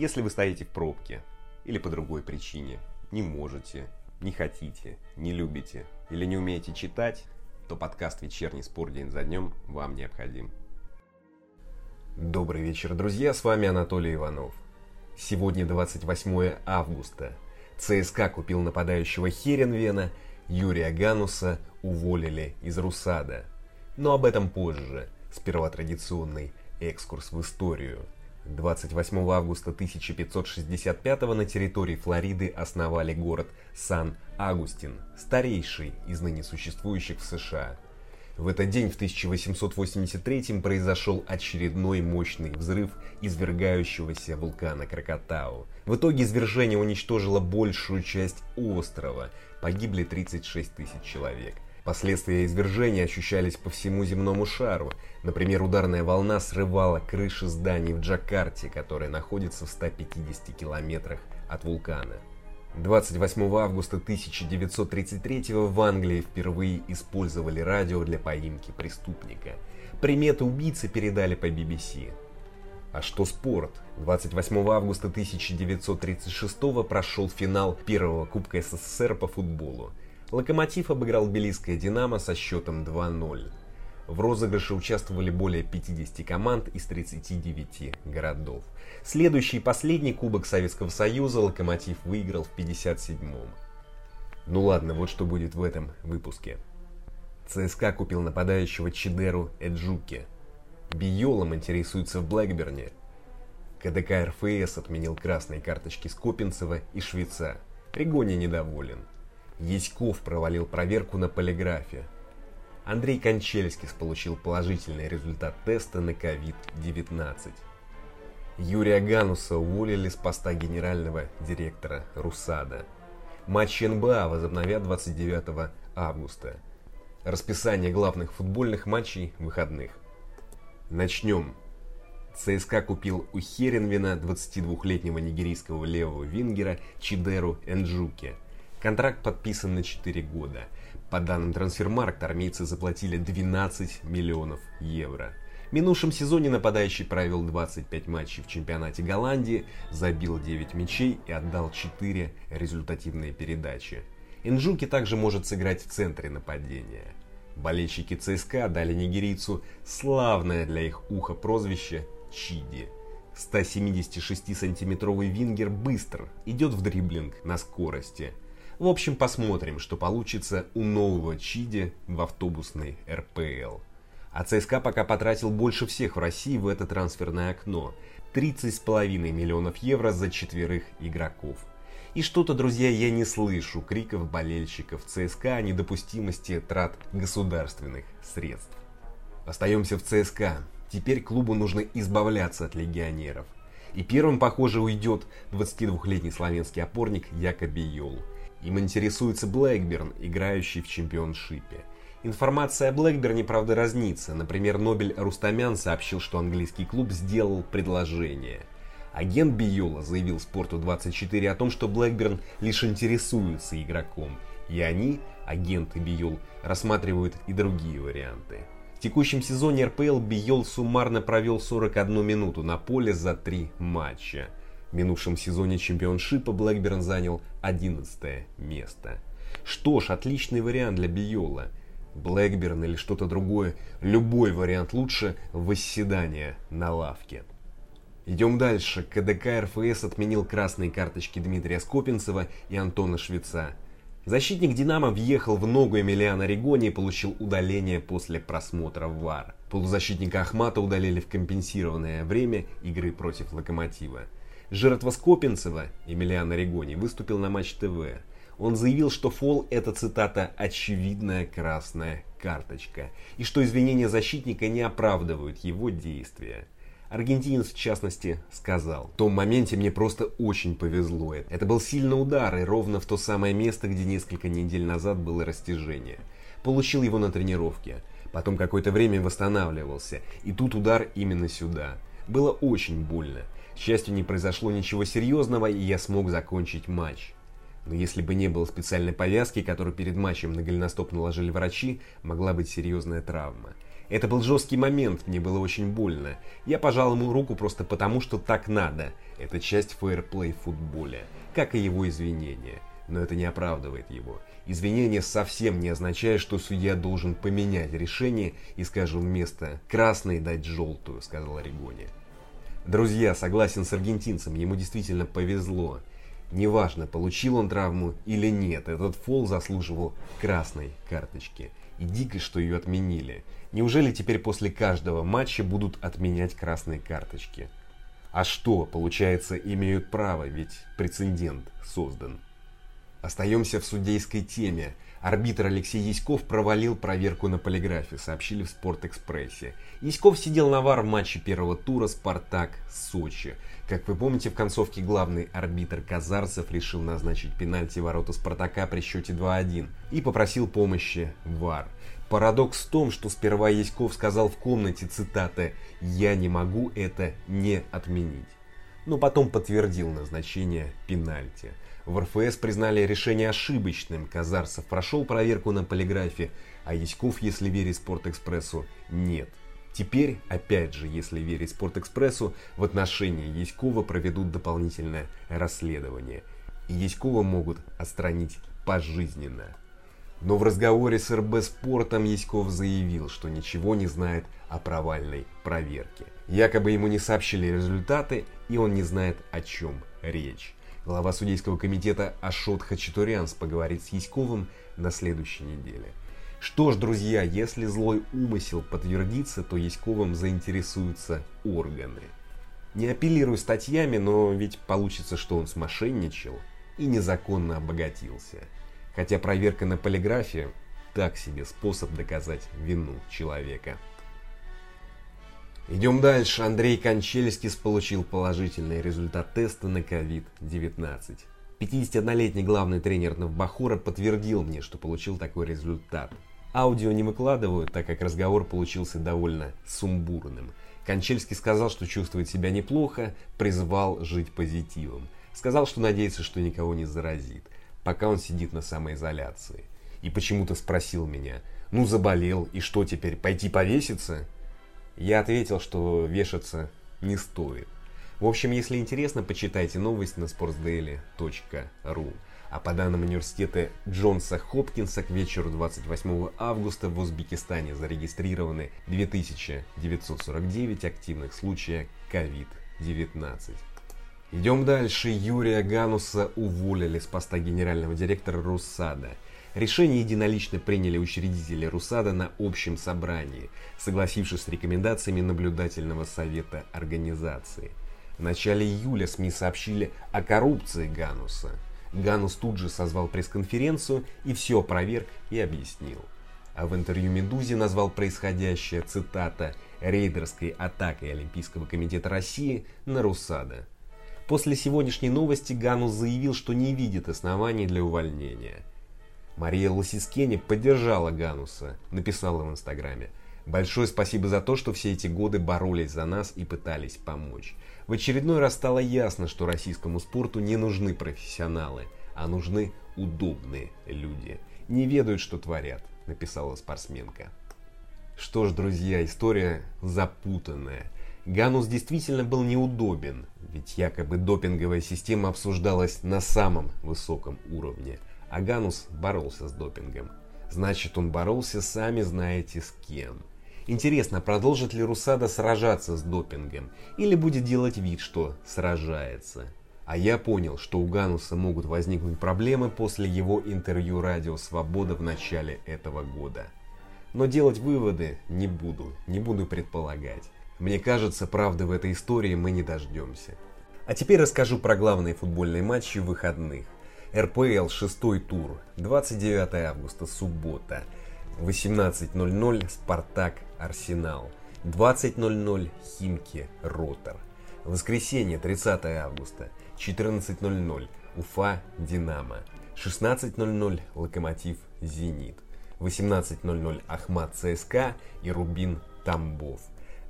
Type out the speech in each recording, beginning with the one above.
Если вы стоите в пробке или по другой причине, не можете, не хотите, не любите или не умеете читать, то подкаст «Вечерний спор день за днем» вам необходим. Добрый вечер, друзья, с вами Анатолий Иванов. Сегодня 28 августа. ЦСКА купил нападающего Херенвена, Юрия Гануса уволили из Русада. Но об этом позже. Сперва традиционный экскурс в историю. 28 августа 1565 на территории Флориды основали город Сан-Агустин, старейший из ныне существующих в США. В этот день в 1883 произошел очередной мощный взрыв извергающегося вулкана Кракатау. В итоге извержение уничтожило большую часть острова, погибли 36 тысяч человек – Последствия извержения ощущались по всему земному шару. Например, ударная волна срывала крыши зданий в Джакарте, которая находится в 150 километрах от вулкана. 28 августа 1933 в Англии впервые использовали радио для поимки преступника. Приметы убийцы передали по BBC. А что спорт? 28 августа 1936 прошел финал первого Кубка СССР по футболу. Локомотив обыграл Белийское «Динамо» со счетом 2-0. В розыгрыше участвовали более 50 команд из 39 городов. Следующий и последний Кубок Советского Союза «Локомотив» выиграл в 57-м. Ну ладно, вот что будет в этом выпуске. ЦСКА купил нападающего Чидеру Эджуки. Биолом интересуется в Блэкберне. КДК РФС отменил красные карточки Скопинцева и Швеца. Ригони недоволен. Яськов провалил проверку на полиграфе. Андрей Кончельскис получил положительный результат теста на COVID-19. Юрия Гануса уволили с поста генерального директора РУСАДА. Матчи НБА возобновят 29 августа. Расписание главных футбольных матчей выходных. Начнем. ЦСКА купил у Херенвина 22-летнего нигерийского левого вингера Чидеру Энджуке – Контракт подписан на 4 года. По данным Трансфермаркт, армейцы заплатили 12 миллионов евро. В минувшем сезоне нападающий провел 25 матчей в чемпионате Голландии, забил 9 мячей и отдал 4 результативные передачи. Инжуки также может сыграть в центре нападения. Болельщики ЦСКА дали нигерийцу славное для их уха прозвище Чиди. 176-сантиметровый вингер быстр, идет в дриблинг на скорости – в общем, посмотрим, что получится у нового Чиди в автобусной РПЛ. А ЦСКА пока потратил больше всех в России в это трансферное окно. 30,5 миллионов евро за четверых игроков. И что-то, друзья, я не слышу криков болельщиков ЦСКА о недопустимости трат государственных средств. Остаемся в ЦСКА. Теперь клубу нужно избавляться от легионеров. И первым, похоже, уйдет 22-летний славянский опорник Якоби Йол. Им интересуется Блэкберн, играющий в чемпионшипе. Информация о Блэкберне, правда, разнится. Например, Нобель Рустамян сообщил, что английский клуб сделал предложение. Агент Биола заявил Спорту24 о том, что Блэкберн лишь интересуется игроком, и они, агенты Биол, рассматривают и другие варианты. В текущем сезоне РПЛ Биол суммарно провел 41 минуту на поле за три матча. В минувшем сезоне чемпионшипа Блэкберн занял 11 место. Что ж, отличный вариант для Биола. Блэкберн или что-то другое, любой вариант лучше восседания на лавке. Идем дальше. КДК РФС отменил красные карточки Дмитрия Скопинцева и Антона Швеца. Защитник «Динамо» въехал в ногу Эмилиана Ригони и получил удаление после просмотра ВАР. Полузащитника Ахмата удалили в компенсированное время игры против «Локомотива». Жертва Скопинцева, Емельян Орегони, выступил на Матч ТВ. Он заявил, что фол – это, цитата, «очевидная красная карточка», и что извинения защитника не оправдывают его действия. Аргентинец, в частности, сказал, «В том моменте мне просто очень повезло. Это был сильный удар, и ровно в то самое место, где несколько недель назад было растяжение. Получил его на тренировке. Потом какое-то время восстанавливался, и тут удар именно сюда. Было очень больно. К счастью, не произошло ничего серьезного, и я смог закончить матч. Но если бы не было специальной повязки, которую перед матчем на голеностоп наложили врачи, могла быть серьезная травма. Это был жесткий момент, мне было очень больно. Я пожал ему руку просто потому, что так надо. Это часть фейерплей в футболе, как и его извинения. Но это не оправдывает его. Извинение совсем не означает, что судья должен поменять решение и, скажем, вместо красной дать желтую, сказал Орегоне. Друзья, согласен с аргентинцем, ему действительно повезло. Неважно, получил он травму или нет, этот фол заслуживал красной карточки. И дико, что ее отменили. Неужели теперь после каждого матча будут отменять красные карточки? А что, получается, имеют право, ведь прецедент создан. Остаемся в судейской теме. Арбитр Алексей Яськов провалил проверку на полиграфе, сообщили в Спортэкспрессе. Яськов сидел на вар в матче первого тура «Спартак-Сочи». Как вы помните, в концовке главный арбитр Казарцев решил назначить пенальти ворота «Спартака» при счете 2-1 и попросил помощи ВАР. Парадокс в том, что сперва Яськов сказал в комнате, цитата, «Я не могу это не отменить», но потом подтвердил назначение пенальти. В РФС признали решение ошибочным, Казарцев прошел проверку на полиграфе, а Яськов, если верить Спортэкспрессу, нет. Теперь, опять же, если верить Спортэкспрессу, в отношении Яськова проведут дополнительное расследование. И Яськова могут отстранить пожизненно. Но в разговоре с РБ Спортом Яськов заявил, что ничего не знает о провальной проверке. Якобы ему не сообщили результаты, и он не знает, о чем речь. Глава судейского комитета Ашот Хачатурянс поговорит с Яськовым на следующей неделе. Что ж, друзья, если злой умысел подтвердится, то Яськовым заинтересуются органы. Не апеллирую статьями, но ведь получится, что он смошенничал и незаконно обогатился. Хотя проверка на полиграфе – так себе способ доказать вину человека. Идем дальше. Андрей Кончельскис получил положительный результат теста на COVID-19. 51-летний главный тренер Навбахура подтвердил мне, что получил такой результат. Аудио не выкладывают, так как разговор получился довольно сумбурным. Кончельский сказал, что чувствует себя неплохо, призвал жить позитивом. Сказал, что надеется, что никого не заразит, пока он сидит на самоизоляции. И почему-то спросил меня, ну заболел, и что теперь, пойти повеситься? Я ответил, что вешаться не стоит. В общем, если интересно, почитайте новость на sportsdaily.ru. А по данным университета Джонса Хопкинса, к вечеру 28 августа в Узбекистане зарегистрированы 2949 активных случаев COVID-19. Идем дальше. Юрия Гануса уволили с поста генерального директора Руссада – Решение единолично приняли учредители РУСАДА на общем собрании, согласившись с рекомендациями наблюдательного совета организации. В начале июля СМИ сообщили о коррупции Гануса. Ганус тут же созвал пресс-конференцию и все опроверг и объяснил. А в интервью «Медузе» назвал происходящее, цитата, «рейдерской атакой Олимпийского комитета России на РУСАДА». После сегодняшней новости Ганус заявил, что не видит оснований для увольнения – Мария Лосискени поддержала Гануса, написала в Инстаграме. Большое спасибо за то, что все эти годы боролись за нас и пытались помочь. В очередной раз стало ясно, что российскому спорту не нужны профессионалы, а нужны удобные люди. Не ведают, что творят, написала спортсменка. Что ж, друзья, история запутанная. Ганус действительно был неудобен, ведь якобы допинговая система обсуждалась на самом высоком уровне – Аганус боролся с допингом. Значит, он боролся сами знаете с кем. Интересно, продолжит ли Русада сражаться с допингом или будет делать вид, что сражается? А я понял, что у Гануса могут возникнуть проблемы после его интервью «Радио Свобода» в начале этого года. Но делать выводы не буду, не буду предполагать. Мне кажется, правды в этой истории мы не дождемся. А теперь расскажу про главные футбольные матчи выходных. РПЛ шестой тур, 29 августа, суббота, 18.00 Спартак Арсенал, 20.00 Химки Ротор. Воскресенье, 30 августа, 14.00 Уфа Динамо, 16.00 Локомотив Зенит, 18.00 Ахмат ЦСКА и Рубин Тамбов,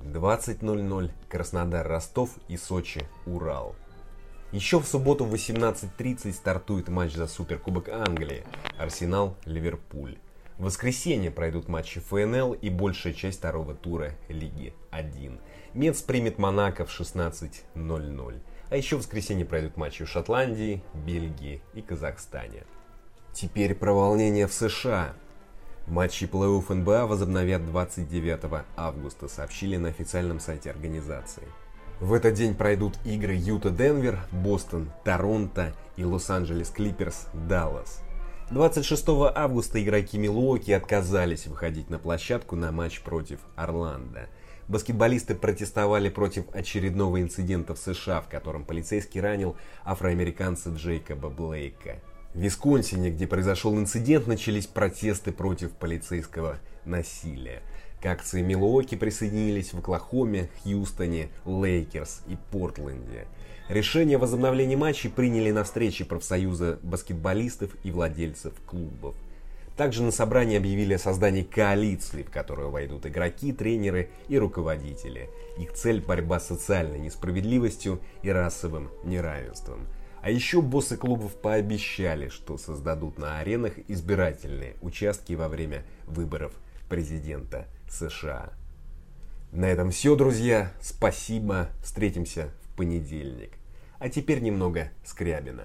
20.00 Краснодар Ростов и Сочи Урал. Еще в субботу в 18.30 стартует матч за Суперкубок Англии. Арсенал-Ливерпуль. В воскресенье пройдут матчи ФНЛ и большая часть второго тура Лиги 1. Мец примет Монако в 16.00. А еще в воскресенье пройдут матчи в Шотландии, Бельгии и Казахстане. Теперь про волнение в США. Матчи плей-офф НБА возобновят 29 августа, сообщили на официальном сайте организации. В этот день пройдут игры Юта-Денвер, Бостон, Торонто и Лос-Анджелес Клиперс, Даллас. 26 августа игроки Милуоки отказались выходить на площадку на матч против Орландо. Баскетболисты протестовали против очередного инцидента в США, в котором полицейский ранил афроамериканца Джейкоба Блейка. В Висконсине, где произошел инцидент, начались протесты против полицейского насилия. К акции Милуоки присоединились в Оклахоме, Хьюстоне, Лейкерс и Портленде – Решение о возобновлении матчей приняли на встрече профсоюза баскетболистов и владельцев клубов. Также на собрании объявили о создании коалиции, в которую войдут игроки, тренеры и руководители. Их цель – борьба с социальной несправедливостью и расовым неравенством. А еще боссы клубов пообещали, что создадут на аренах избирательные участки во время выборов президента США. На этом все, друзья. Спасибо. Встретимся в понедельник. А теперь немного Скрябина.